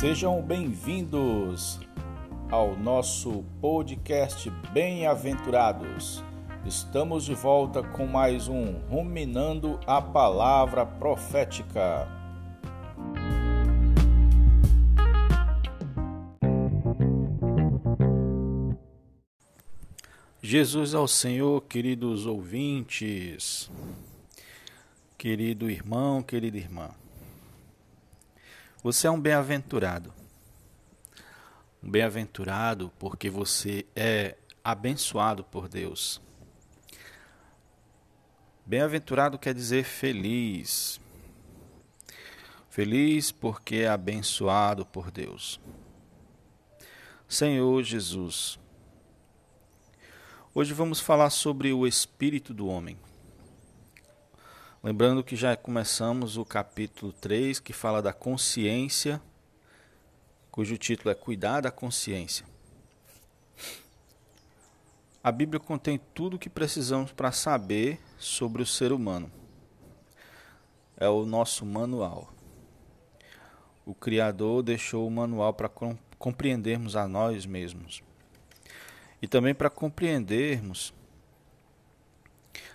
Sejam bem-vindos ao nosso podcast Bem-aventurados. Estamos de volta com mais um Ruminando a Palavra Profética. Jesus ao Senhor, queridos ouvintes, querido irmão, querida irmã. Você é um bem-aventurado. Um bem-aventurado porque você é abençoado por Deus. Bem-aventurado quer dizer feliz. Feliz porque é abençoado por Deus. Senhor Jesus. Hoje vamos falar sobre o espírito do homem. Lembrando que já começamos o capítulo 3, que fala da consciência, cujo título é Cuidar da Consciência. A Bíblia contém tudo o que precisamos para saber sobre o ser humano. É o nosso manual. O Criador deixou o manual para compreendermos a nós mesmos. E também para compreendermos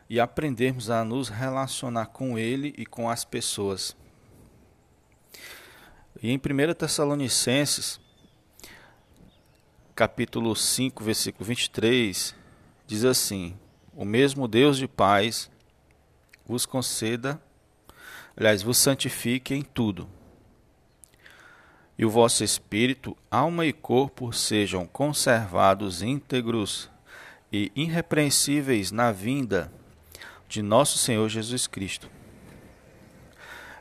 e aprendermos a nos relacionar com Ele e com as pessoas. E em 1 Tessalonicenses, capítulo 5, versículo 23, diz assim: O mesmo Deus de paz vos conceda, aliás, vos santifique em tudo. E o vosso espírito, alma e corpo sejam conservados íntegros e irrepreensíveis na vinda de nosso Senhor Jesus Cristo.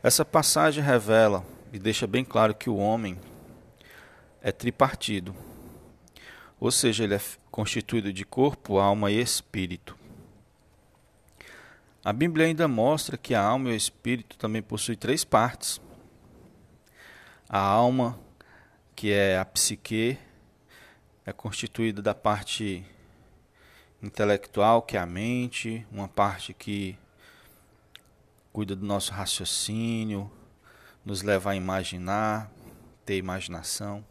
Essa passagem revela e deixa bem claro que o homem é tripartido, ou seja, ele é constituído de corpo, alma e espírito. A Bíblia ainda mostra que a alma e o espírito também possuem três partes. A alma, que é a psique, é constituída da parte intelectual, que é a mente, uma parte que cuida do nosso raciocínio, nos leva a imaginar, ter imaginação.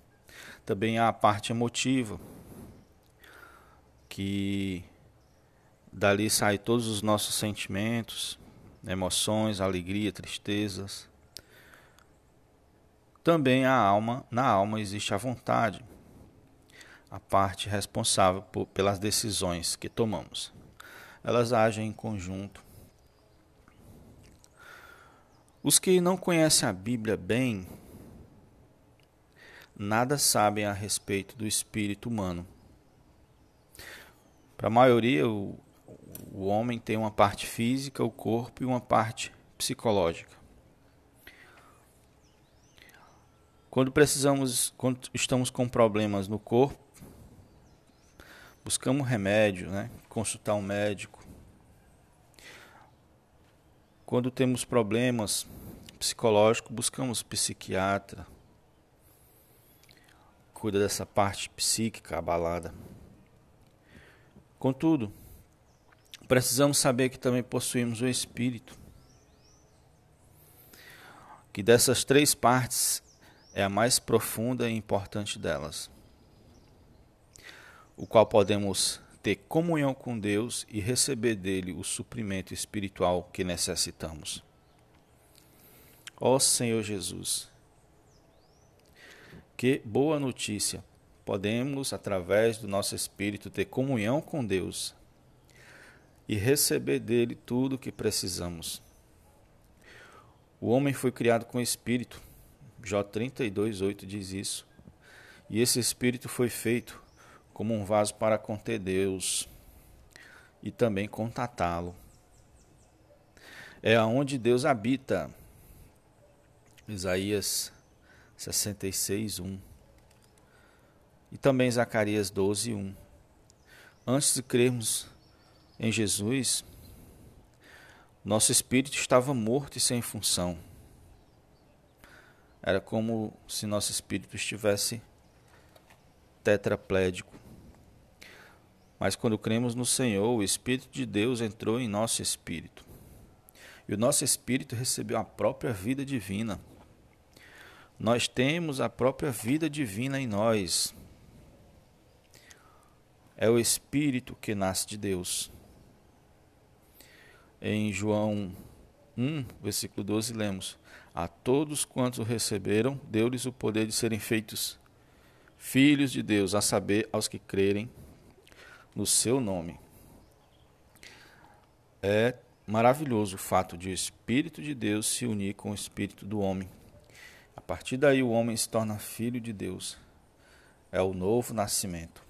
Também há a parte emotiva, que dali saem todos os nossos sentimentos, emoções, alegria, tristezas. Também a alma, na alma existe a vontade, a parte responsável por, pelas decisões que tomamos. Elas agem em conjunto. Os que não conhecem a Bíblia bem, nada sabem a respeito do espírito humano. Para a maioria, o, o homem tem uma parte física, o corpo, e uma parte psicológica. Quando precisamos, quando estamos com problemas no corpo, buscamos remédio, né? consultar um médico. Quando temos problemas psicológicos, buscamos psiquiatra. Cuida dessa parte psíquica abalada. Contudo, precisamos saber que também possuímos o espírito. Que dessas três partes é a mais profunda e importante delas o qual podemos ter comunhão com Deus e receber dele o suprimento espiritual que necessitamos. Ó Senhor Jesus, que boa notícia! Podemos, através do nosso espírito, ter comunhão com Deus e receber dele tudo o que precisamos. O homem foi criado com espírito. Jó 32:8 diz isso. E esse espírito foi feito como um vaso para conter Deus e também contatá-lo. É aonde Deus habita. Isaías 66, 1. E também Zacarias 12, 1. Antes de crermos em Jesus, nosso espírito estava morto e sem função. Era como se nosso espírito estivesse tetraplédico. Mas quando cremos no Senhor, o Espírito de Deus entrou em nosso espírito. E o nosso espírito recebeu a própria vida divina. Nós temos a própria vida divina em nós. É o Espírito que nasce de Deus. Em João 1, versículo 12, lemos: A todos quantos o receberam, deu-lhes o poder de serem feitos filhos de Deus, a saber, aos que crerem no seu nome. É maravilhoso o fato de o Espírito de Deus se unir com o Espírito do homem. A partir daí, o homem se torna filho de Deus. É o novo nascimento.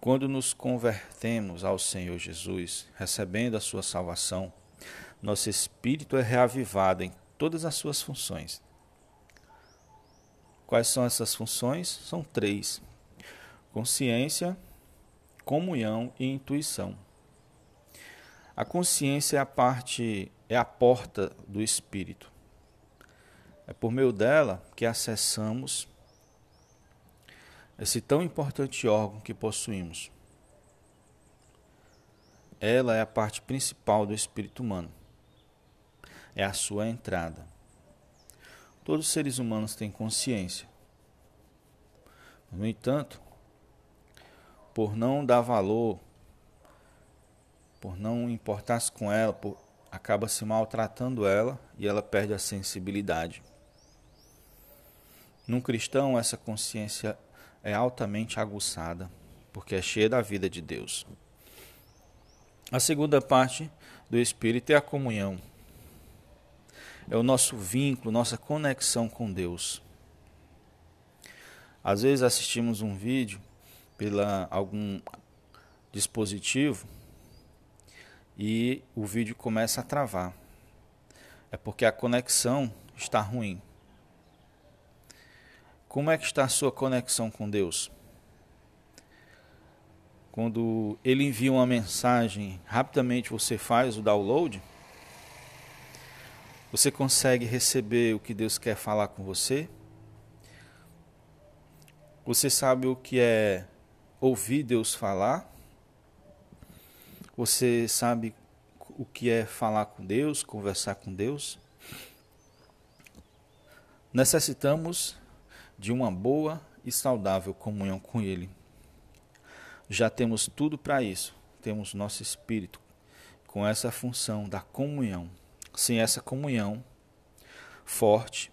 Quando nos convertemos ao Senhor Jesus, recebendo a sua salvação, nosso espírito é reavivado em todas as suas funções. Quais são essas funções? São três: consciência, comunhão e intuição. A consciência é a parte, é a porta do espírito. É por meio dela que acessamos esse tão importante órgão que possuímos. Ela é a parte principal do espírito humano. É a sua entrada. Todos os seres humanos têm consciência. No entanto, por não dar valor, por não importar-se com ela, por, acaba se maltratando ela e ela perde a sensibilidade. Num cristão, essa consciência é altamente aguçada, porque é cheia da vida de Deus. A segunda parte do Espírito é a comunhão. É o nosso vínculo, nossa conexão com Deus. Às vezes assistimos um vídeo pela algum dispositivo e o vídeo começa a travar. É porque a conexão está ruim. Como é que está a sua conexão com Deus? Quando ele envia uma mensagem, rapidamente você faz o download? Você consegue receber o que Deus quer falar com você? Você sabe o que é ouvir Deus falar? Você sabe o que é falar com Deus, conversar com Deus? Necessitamos de uma boa e saudável comunhão com Ele. Já temos tudo para isso. Temos nosso espírito com essa função da comunhão. Sem essa comunhão forte,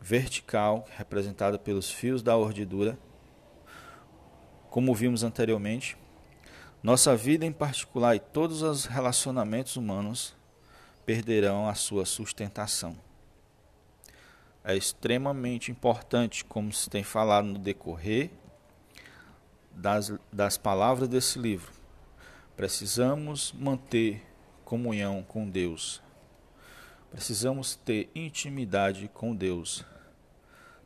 vertical, representada pelos fios da ordidura, como vimos anteriormente, nossa vida em particular e todos os relacionamentos humanos perderão a sua sustentação é extremamente importante, como se tem falado no decorrer das, das palavras desse livro. Precisamos manter comunhão com Deus. Precisamos ter intimidade com Deus.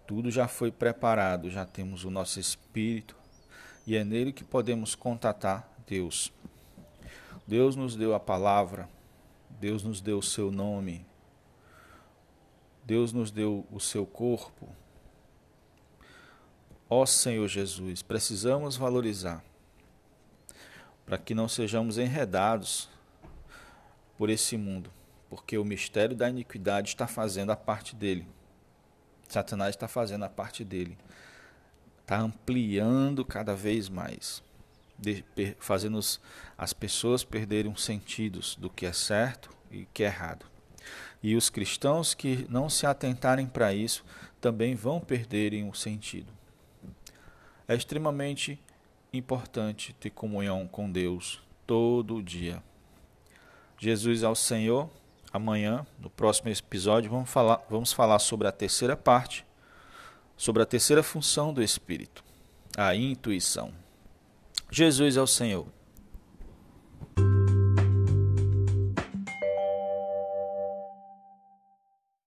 Tudo já foi preparado, já temos o nosso espírito e é nele que podemos contatar Deus. Deus nos deu a palavra, Deus nos deu o seu nome, Deus nos deu o seu corpo. Ó Senhor Jesus, precisamos valorizar para que não sejamos enredados por esse mundo, porque o mistério da iniquidade está fazendo a parte dele. Satanás está fazendo a parte dele. Está ampliando cada vez mais, fazendo as pessoas perderem os sentidos do que é certo e que é errado. E os cristãos que não se atentarem para isso também vão perderem o sentido. É extremamente importante ter comunhão com Deus todo dia. Jesus ao Senhor. Amanhã, no próximo episódio, vamos falar, vamos falar sobre a terceira parte, sobre a terceira função do Espírito, a intuição. Jesus ao Senhor.